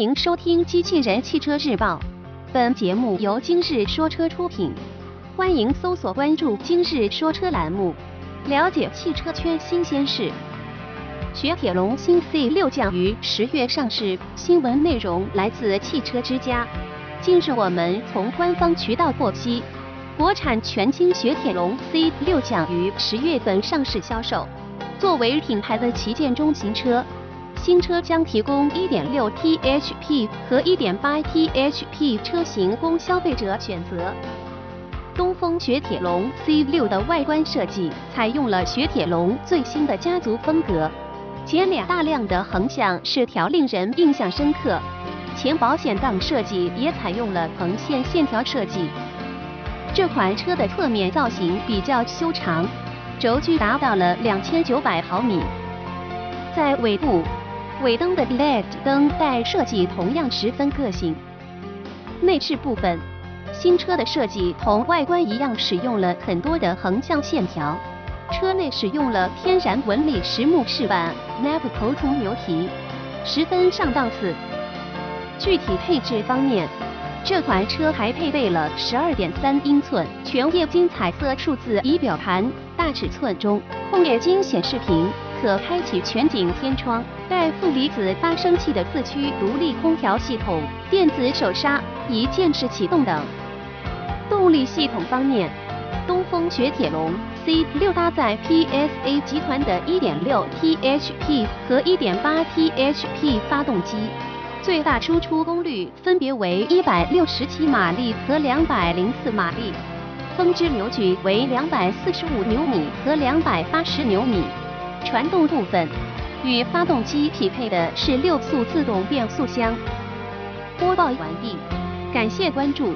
欢迎收听《机器人汽车日报》，本节目由今日说车出品。欢迎搜索关注“今日说车”栏目，了解汽车圈新鲜事。雪铁龙新 C 六将于十月上市，新闻内容来自汽车之家。近日，我们从官方渠道获悉，国产全新雪铁龙 C 六将于十月份上市销售。作为品牌的旗舰中型车。新车将提供 1.6T HP 和 1.8T HP 车型供消费者选择。东风雪铁龙 C6 的外观设计采用了雪铁龙最新的家族风格，前脸大量的横向饰条令人印象深刻，前保险杠设计也采用了横线线条设计。这款车的侧面造型比较修长，轴距达到了两千九百毫米，在尾部。尾灯的 LED 灯带设计同样十分个性。内饰部分，新车的设计同外观一样，使用了很多的横向线条。车内使用了天然纹理实木饰板，Navico 中牛皮，十分上档次。具体配置方面，这款车还配备了12.3英寸全液晶彩色数字仪表盘，大尺寸中控液晶显示屏。可开启全景天窗，带负离子发生器的四驱独立空调系统，电子手刹、一键式启动等。动力系统方面，东风雪铁龙 C6 搭载 PSA 集团的 1.6T HP 和 1.8T HP 发动机，最大输出功率分别为167马力和204马力，峰值扭矩为245牛米和280牛米。传动部分与发动机匹配的是六速自动变速箱。播报完毕，感谢关注。